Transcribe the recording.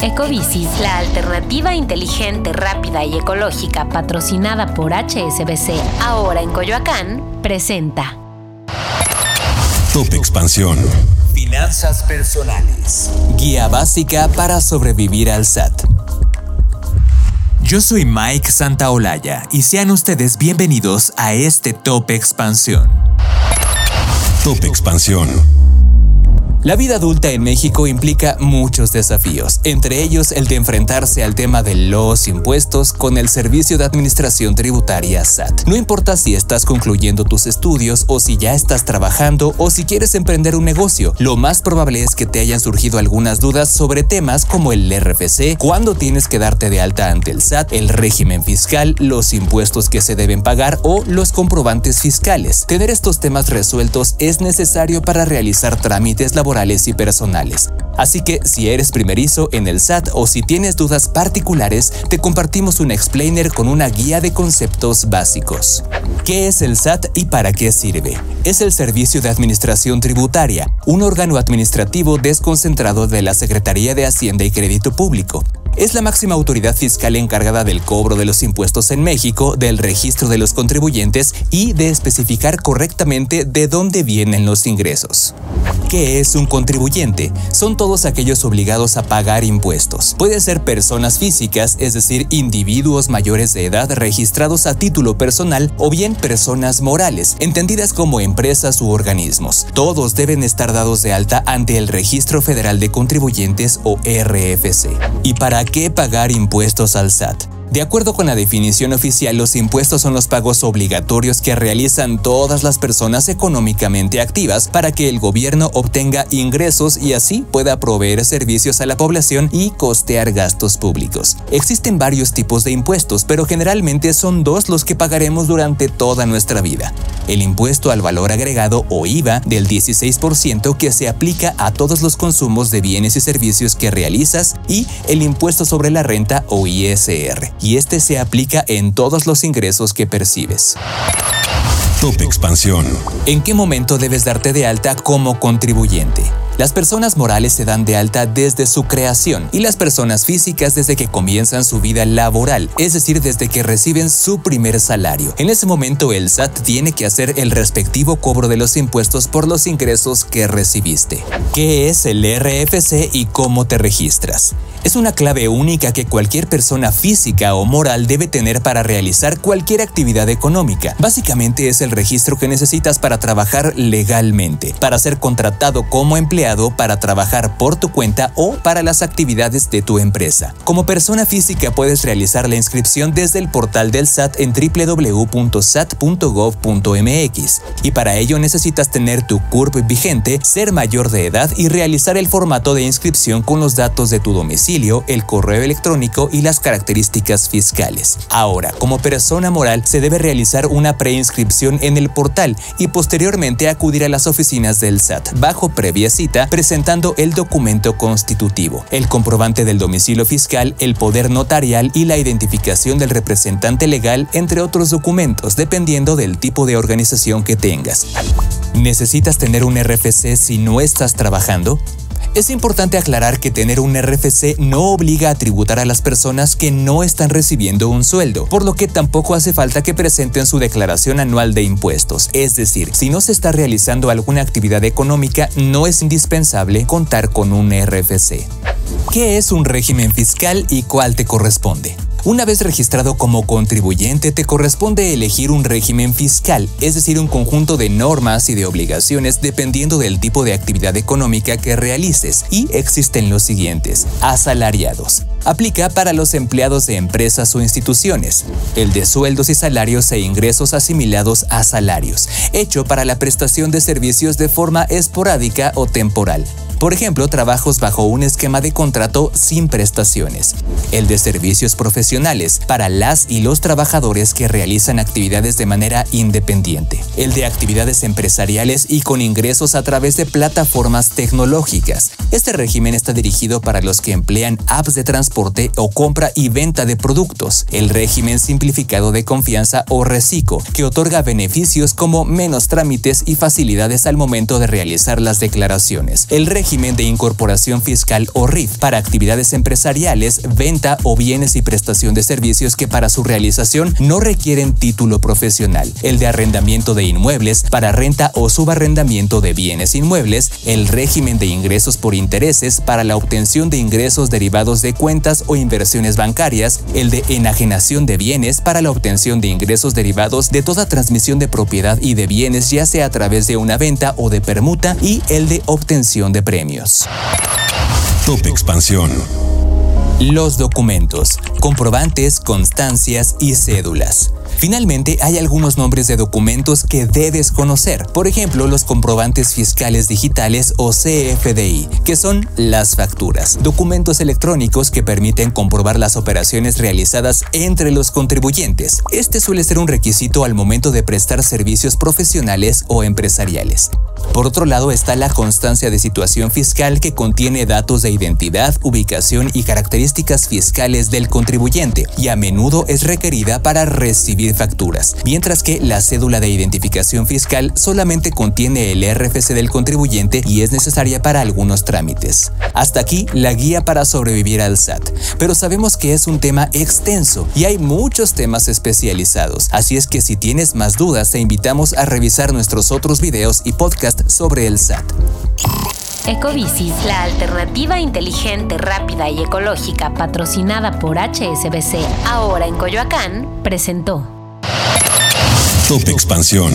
Ecobici, la alternativa inteligente, rápida y ecológica patrocinada por HSBC, ahora en Coyoacán, presenta. Top Expansión. Finanzas personales. Guía básica para sobrevivir al SAT. Yo soy Mike Santaolalla y sean ustedes bienvenidos a este Top Expansión. Top Expansión. La vida adulta en México implica muchos desafíos, entre ellos el de enfrentarse al tema de los impuestos con el Servicio de Administración Tributaria SAT. No importa si estás concluyendo tus estudios o si ya estás trabajando o si quieres emprender un negocio, lo más probable es que te hayan surgido algunas dudas sobre temas como el RFC, cuándo tienes que darte de alta ante el SAT, el régimen fiscal, los impuestos que se deben pagar o los comprobantes fiscales. Tener estos temas resueltos es necesario para realizar trámites laborales y personales. Así que si eres primerizo en el SAT o si tienes dudas particulares, te compartimos un explainer con una guía de conceptos básicos. ¿Qué es el SAT y para qué sirve? Es el Servicio de Administración Tributaria, un órgano administrativo desconcentrado de la Secretaría de Hacienda y Crédito Público es la máxima autoridad fiscal encargada del cobro de los impuestos en México, del registro de los contribuyentes y de especificar correctamente de dónde vienen los ingresos. ¿Qué es un contribuyente? Son todos aquellos obligados a pagar impuestos. Pueden ser personas físicas, es decir, individuos mayores de edad registrados a título personal, o bien personas morales, entendidas como empresas u organismos. Todos deben estar dados de alta ante el Registro Federal de Contribuyentes o RFC. Y para qué pagar impuestos al SAT? De acuerdo con la definición oficial, los impuestos son los pagos obligatorios que realizan todas las personas económicamente activas para que el gobierno obtenga ingresos y así pueda proveer servicios a la población y costear gastos públicos. Existen varios tipos de impuestos, pero generalmente son dos los que pagaremos durante toda nuestra vida. El impuesto al valor agregado o IVA del 16% que se aplica a todos los consumos de bienes y servicios que realizas y el impuesto sobre la renta o ISR y este se aplica en todos los ingresos que percibes. Top Expansión. ¿En qué momento debes darte de alta como contribuyente? Las personas morales se dan de alta desde su creación y las personas físicas desde que comienzan su vida laboral, es decir, desde que reciben su primer salario. En ese momento el SAT tiene que hacer el respectivo cobro de los impuestos por los ingresos que recibiste. ¿Qué es el RFC y cómo te registras? Es una clave única que cualquier persona física o moral debe tener para realizar cualquier actividad económica. Básicamente es el registro que necesitas para trabajar legalmente, para ser contratado como empleado, para trabajar por tu cuenta o para las actividades de tu empresa. Como persona física puedes realizar la inscripción desde el portal del SAT en www.sat.gov.mx y para ello necesitas tener tu CURP vigente, ser mayor de edad y realizar el formato de inscripción con los datos de tu domicilio el correo electrónico y las características fiscales. Ahora, como persona moral, se debe realizar una preinscripción en el portal y posteriormente acudir a las oficinas del SAT bajo previa cita presentando el documento constitutivo, el comprobante del domicilio fiscal, el poder notarial y la identificación del representante legal, entre otros documentos, dependiendo del tipo de organización que tengas. ¿Necesitas tener un RFC si no estás trabajando? Es importante aclarar que tener un RFC no obliga a tributar a las personas que no están recibiendo un sueldo, por lo que tampoco hace falta que presenten su declaración anual de impuestos. Es decir, si no se está realizando alguna actividad económica, no es indispensable contar con un RFC. ¿Qué es un régimen fiscal y cuál te corresponde? Una vez registrado como contribuyente, te corresponde elegir un régimen fiscal, es decir, un conjunto de normas y de obligaciones dependiendo del tipo de actividad económica que realices, y existen los siguientes. Asalariados. Aplica para los empleados de empresas o instituciones. El de sueldos y salarios e ingresos asimilados a salarios, hecho para la prestación de servicios de forma esporádica o temporal. Por ejemplo, trabajos bajo un esquema de contrato sin prestaciones. El de servicios profesionales para las y los trabajadores que realizan actividades de manera independiente. El de actividades empresariales y con ingresos a través de plataformas tecnológicas. Este régimen está dirigido para los que emplean apps de transporte o compra y venta de productos, el régimen simplificado de confianza o RECICO, que otorga beneficios como menos trámites y facilidades al momento de realizar las declaraciones, el régimen de incorporación fiscal o RIF para actividades empresariales, venta o bienes y prestación de servicios que para su realización no requieren título profesional, el de arrendamiento de inmuebles para renta o subarrendamiento de bienes inmuebles, el régimen de ingresos por intereses para la obtención de ingresos derivados de cuentas o inversiones bancarias, el de enajenación de bienes para la obtención de ingresos derivados de toda transmisión de propiedad y de bienes ya sea a través de una venta o de permuta. Y el de obtención de Top Expansión. Los documentos, comprobantes, constancias y cédulas. Finalmente, hay algunos nombres de documentos que debes conocer. Por ejemplo, los comprobantes fiscales digitales o CFDI, que son las facturas, documentos electrónicos que permiten comprobar las operaciones realizadas entre los contribuyentes. Este suele ser un requisito al momento de prestar servicios profesionales o empresariales. Por otro lado está la constancia de situación fiscal que contiene datos de identidad, ubicación y características fiscales del contribuyente y a menudo es requerida para recibir facturas, mientras que la cédula de identificación fiscal solamente contiene el RFC del contribuyente y es necesaria para algunos trámites. Hasta aquí la guía para sobrevivir al SAT, pero sabemos que es un tema extenso y hay muchos temas especializados, así es que si tienes más dudas te invitamos a revisar nuestros otros videos y podcasts sobre el SAT. Ecobicis, la alternativa inteligente, rápida y ecológica patrocinada por HSBC, ahora en Coyoacán, presentó. Top Expansión.